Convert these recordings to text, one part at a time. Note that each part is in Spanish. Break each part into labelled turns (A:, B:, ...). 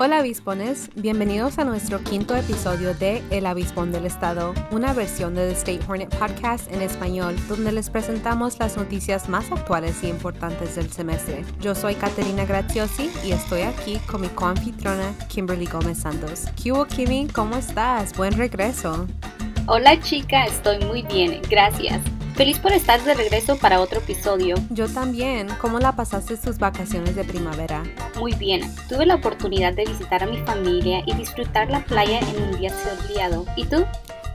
A: Hola avispones, bienvenidos a nuestro quinto episodio de El Avispón del Estado, una versión de The State Hornet Podcast en español, donde les presentamos las noticias más actuales y importantes del semestre. Yo soy Caterina Graziosi y estoy aquí con mi coanfitrona Kimberly Gómez Santos. ¿Qué Kimmy? ¿Cómo estás? Buen regreso.
B: Hola chica, estoy muy bien, gracias. Feliz por estar de regreso para otro episodio.
A: Yo también. ¿Cómo la pasaste tus vacaciones de primavera?
B: Muy bien. Tuve la oportunidad de visitar a mi familia y disfrutar la playa en un día soleado. ¿Y tú?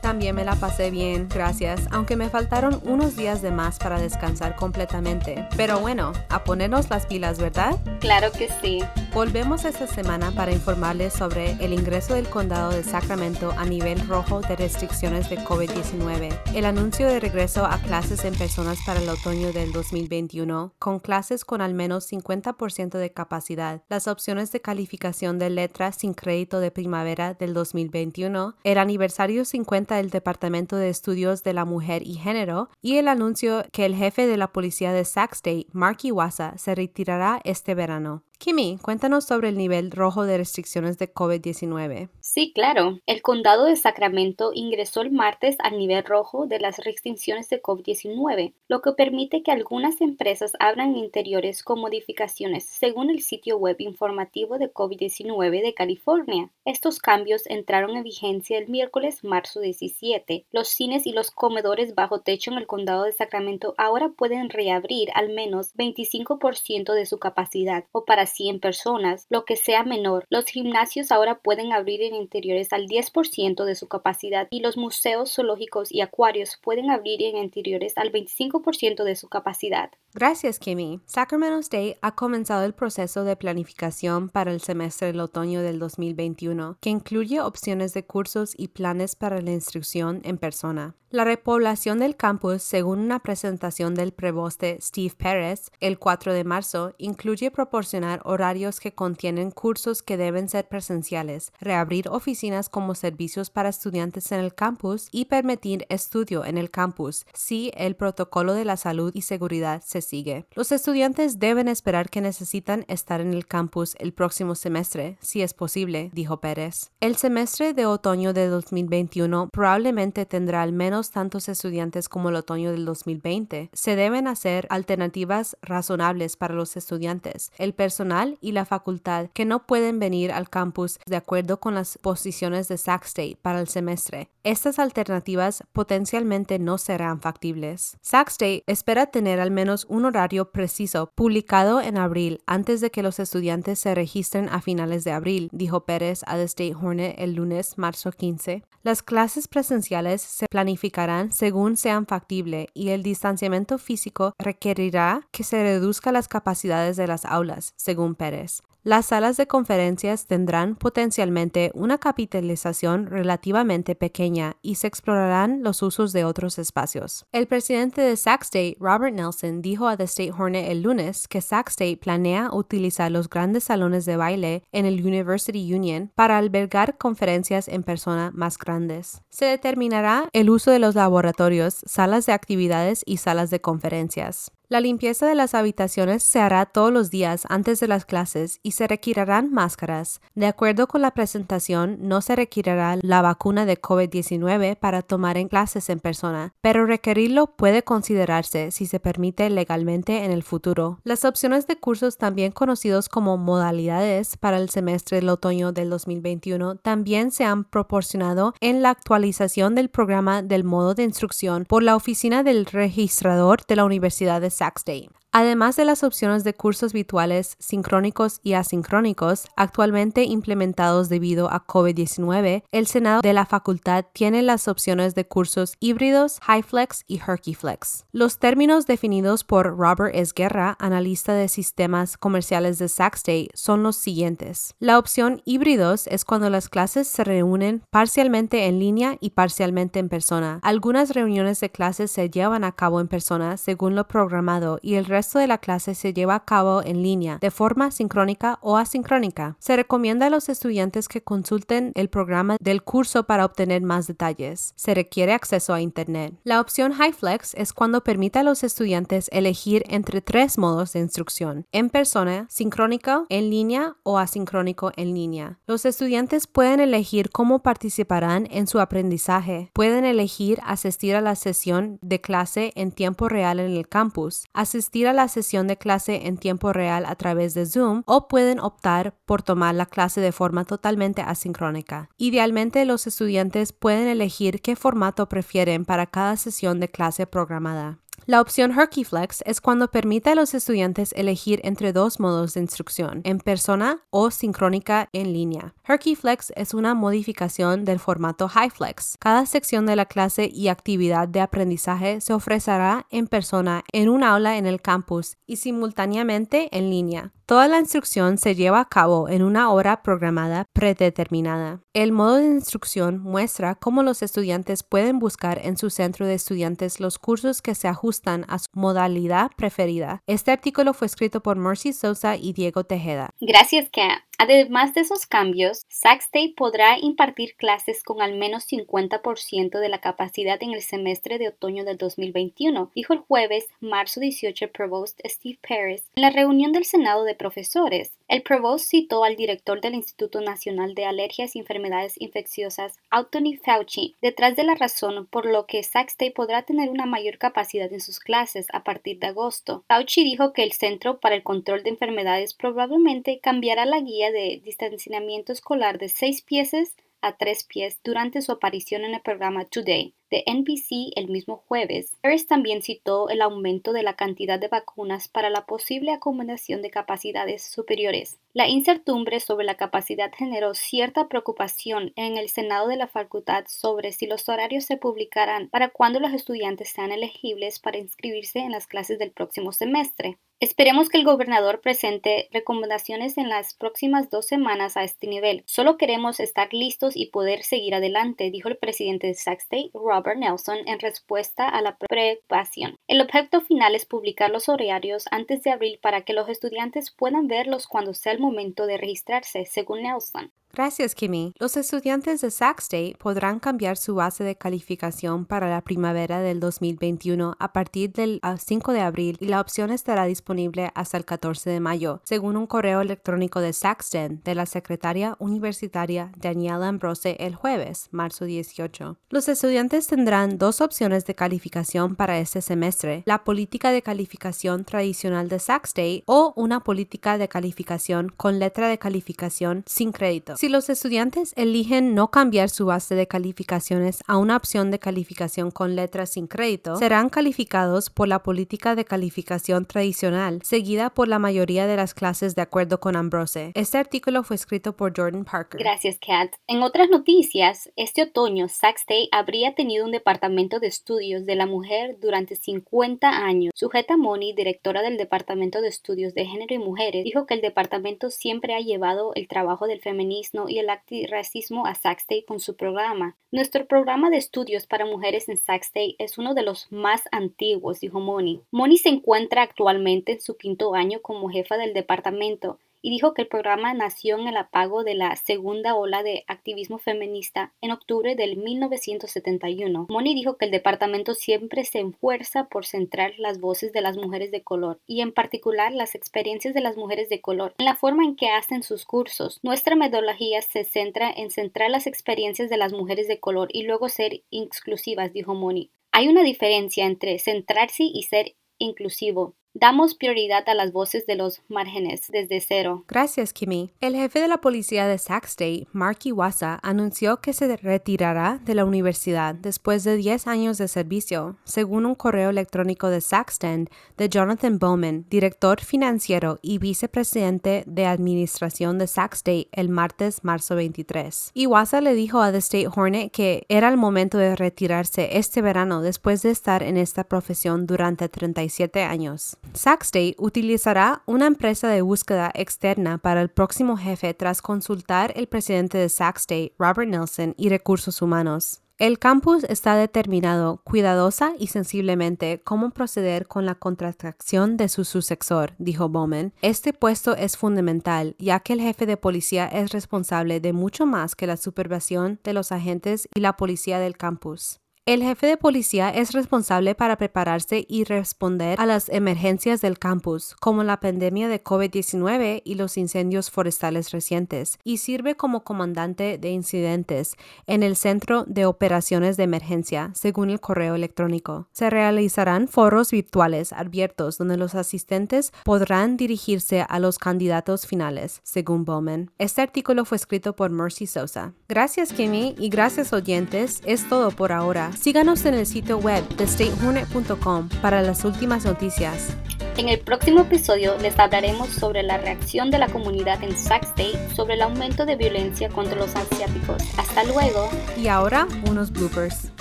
A: También me la pasé bien, gracias, aunque me faltaron unos días de más para descansar completamente. Pero bueno, a ponernos las pilas, ¿verdad?
B: Claro que sí.
A: Volvemos esta semana para informarles sobre el ingreso del condado de Sacramento a nivel rojo de restricciones de COVID-19, el anuncio de regreso a clases en personas para el otoño del 2021, con clases con al menos 50% de capacidad, las opciones de calificación de letras sin crédito de primavera del 2021, el aniversario 50 del Departamento de Estudios de la Mujer y Género y el anuncio que el jefe de la policía de Sac State, Mark Iwasa, se retirará este verano. Kimi, cuéntanos sobre el nivel rojo de restricciones de COVID-19.
B: Sí, claro. El condado de Sacramento ingresó el martes al nivel rojo de las restricciones de COVID-19, lo que permite que algunas empresas abran interiores con modificaciones, según el sitio web informativo de COVID-19 de California. Estos cambios entraron en vigencia el miércoles marzo 17. Los cines y los comedores bajo techo en el condado de Sacramento ahora pueden reabrir al menos 25% de su capacidad o para 100 personas, lo que sea menor. Los gimnasios ahora pueden abrir en interiores al 10% de su capacidad y los museos zoológicos y acuarios pueden abrir en interiores al 25% de su capacidad.
A: Gracias, Kimmy. Sacramento State ha comenzado el proceso de planificación para el semestre del otoño del 2021, que incluye opciones de cursos y planes para la instrucción en persona. La repoblación del campus, según una presentación del preboste Steve Perez el 4 de marzo, incluye proporcionar horarios que contienen cursos que deben ser presenciales, reabrir oficinas como servicios para estudiantes en el campus y permitir estudio en el campus si el protocolo de la salud y seguridad se sigue. Los estudiantes deben esperar que necesitan estar en el campus el próximo semestre, si es posible, dijo Pérez. El semestre de otoño de 2021 probablemente tendrá al menos tantos estudiantes como el otoño del 2020. Se deben hacer alternativas razonables para los estudiantes, el personal y la facultad que no pueden venir al campus de acuerdo con las posiciones de Sac State para el semestre. Estas alternativas potencialmente no serán factibles. Sac State espera tener al menos un horario preciso publicado en abril antes de que los estudiantes se registren a finales de abril, dijo Pérez a The State Hornet el lunes, marzo 15. Las clases presenciales se planifican según sean factible y el distanciamiento físico requerirá que se reduzca las capacidades de las aulas, según Pérez. Las salas de conferencias tendrán potencialmente una capitalización relativamente pequeña y se explorarán los usos de otros espacios. El presidente de Sac State, Robert Nelson, dijo a The State Hornet el lunes que Sac State planea utilizar los grandes salones de baile en el University Union para albergar conferencias en persona más grandes. Se determinará el uso de los laboratorios, salas de actividades y salas de conferencias. La limpieza de las habitaciones se hará todos los días antes de las clases y se requerirán máscaras. De acuerdo con la presentación, no se requerirá la vacuna de COVID-19 para tomar en clases en persona, pero requerirlo puede considerarse si se permite legalmente en el futuro. Las opciones de cursos también conocidos como modalidades para el semestre del otoño del 2021 también se han proporcionado en la actualización del programa del modo de instrucción por la Oficina del Registrador de la Universidad de Sac State. Además de las opciones de cursos virtuales sincrónicos y asincrónicos actualmente implementados debido a COVID-19, el Senado de la facultad tiene las opciones de cursos híbridos, HighFlex y HerkyFlex. Los términos definidos por Robert Esguerra, analista de sistemas comerciales de Sac son los siguientes. La opción híbridos es cuando las clases se reúnen parcialmente en línea y parcialmente en persona. Algunas reuniones de clases se llevan a cabo en persona según lo programado y el resto resto de la clase se lleva a cabo en línea, de forma sincrónica o asincrónica. Se recomienda a los estudiantes que consulten el programa del curso para obtener más detalles. Se requiere acceso a Internet. La opción HighFlex es cuando permite a los estudiantes elegir entre tres modos de instrucción, en persona, sincrónico, en línea o asincrónico en línea. Los estudiantes pueden elegir cómo participarán en su aprendizaje. Pueden elegir asistir a la sesión de clase en tiempo real en el campus, asistir la sesión de clase en tiempo real a través de Zoom o pueden optar por tomar la clase de forma totalmente asincrónica. Idealmente, los estudiantes pueden elegir qué formato prefieren para cada sesión de clase programada. La opción Herkyflex es cuando permite a los estudiantes elegir entre dos modos de instrucción, en persona o sincrónica en línea. Herkyflex es una modificación del formato HighFlex. Cada sección de la clase y actividad de aprendizaje se ofrecerá en persona en un aula en el campus y simultáneamente en línea. Toda la instrucción se lleva a cabo en una hora programada predeterminada. El modo de instrucción muestra cómo los estudiantes pueden buscar en su centro de estudiantes los cursos que se ajustan a su modalidad preferida. Este artículo fue escrito por Mercy Sosa y Diego Tejeda.
B: Gracias, Kat. Además de esos cambios, Sac podrá impartir clases con al menos 50% de la capacidad en el semestre de otoño del 2021, dijo el jueves, marzo 18, el Provost Steve Paris en la reunión del Senado de Profesores. El Provost citó al director del Instituto Nacional de Alergias y Enfermedades Infecciosas, Anthony Fauci, detrás de la razón por lo que Sac State podrá tener una mayor capacidad en sus clases a partir de agosto. Fauci dijo que el Centro para el Control de Enfermedades probablemente cambiará la guía de distanciamiento escolar de seis pies a tres pies durante su aparición en el programa Today de NBC el mismo jueves. Harris también citó el aumento de la cantidad de vacunas para la posible acomodación de capacidades superiores. La incertidumbre sobre la capacidad generó cierta preocupación en el Senado de la facultad sobre si los horarios se publicarán para cuando los estudiantes sean elegibles para inscribirse en las clases del próximo semestre. Esperemos que el gobernador presente recomendaciones en las próximas dos semanas a este nivel. Solo queremos estar listos y poder seguir adelante, dijo el presidente de Sac State, Robert Nelson, en respuesta a la preocupación. El objeto final es publicar los horarios antes de abril para que los estudiantes puedan verlos cuando sea el momento de registrarse, según Nelson.
A: Gracias, Kimmy. Los estudiantes de Sac State podrán cambiar su base de calificación para la primavera del 2021 a partir del 5 de abril y la opción estará disponible hasta el 14 de mayo, según un correo electrónico de Saxton de la secretaria universitaria Daniela Ambrose el jueves, marzo 18. Los estudiantes tendrán dos opciones de calificación para este semestre, la política de calificación tradicional de Sac State o una política de calificación con letra de calificación sin crédito. Si los estudiantes eligen no cambiar su base de calificaciones a una opción de calificación con letras sin crédito, serán calificados por la política de calificación tradicional, seguida por la mayoría de las clases de acuerdo con Ambrose. Este artículo fue escrito por Jordan Parker.
B: Gracias, Kat. En otras noticias, este otoño Sac State habría tenido un departamento de estudios de la mujer durante 50 años. Sujeta Moni, directora del Departamento de Estudios de Género y Mujeres, dijo que el departamento siempre ha llevado el trabajo del feminismo y el antirracismo a Sac State con su programa. Nuestro programa de estudios para mujeres en Sac State es uno de los más antiguos, dijo Moni. Moni se encuentra actualmente en su quinto año como jefa del departamento y dijo que el programa nació en el apago de la segunda ola de activismo feminista en octubre del 1971. Moni dijo que el departamento siempre se esfuerza por centrar las voces de las mujeres de color y en particular las experiencias de las mujeres de color en la forma en que hacen sus cursos. Nuestra metodología se centra en centrar las experiencias de las mujeres de color y luego ser inclusivas, dijo Moni. Hay una diferencia entre centrarse y ser inclusivo. Damos prioridad a las voces de los márgenes desde cero.
A: Gracias, Kimi. El jefe de la policía de Sac State, Mark Iwasa, anunció que se retirará de la universidad después de 10 años de servicio, según un correo electrónico de Saxton de Jonathan Bowman, director financiero y vicepresidente de administración de Sac State el martes, marzo 23. Iwasa le dijo a The State Hornet que era el momento de retirarse este verano después de estar en esta profesión durante 37 años. State utilizará una empresa de búsqueda externa para el próximo jefe tras consultar el presidente de State, Robert Nelson, y recursos humanos. El campus está determinado cuidadosa y sensiblemente cómo proceder con la contratación de su sucesor, dijo Bowman. Este puesto es fundamental, ya que el jefe de policía es responsable de mucho más que la supervisión de los agentes y la policía del campus. El jefe de policía es responsable para prepararse y responder a las emergencias del campus, como la pandemia de COVID-19 y los incendios forestales recientes, y sirve como comandante de incidentes en el Centro de Operaciones de Emergencia, según el correo electrónico. Se realizarán foros virtuales abiertos donde los asistentes podrán dirigirse a los candidatos finales, según Bowman. Este artículo fue escrito por Mercy Sosa. Gracias, Kimmy, y gracias, oyentes. Es todo por ahora. Síganos en el sitio web de statehornet.com para las últimas noticias.
B: En el próximo episodio les hablaremos sobre la reacción de la comunidad en Sac State sobre el aumento de violencia contra los asiáticos. Hasta luego.
A: Y ahora unos bloopers.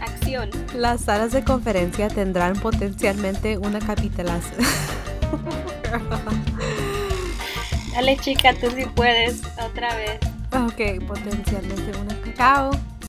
B: Acción.
A: Las salas de conferencia tendrán potencialmente una capitalación.
B: Dale chica, tú sí puedes. Otra vez.
A: Ok, potencialmente una. Chao.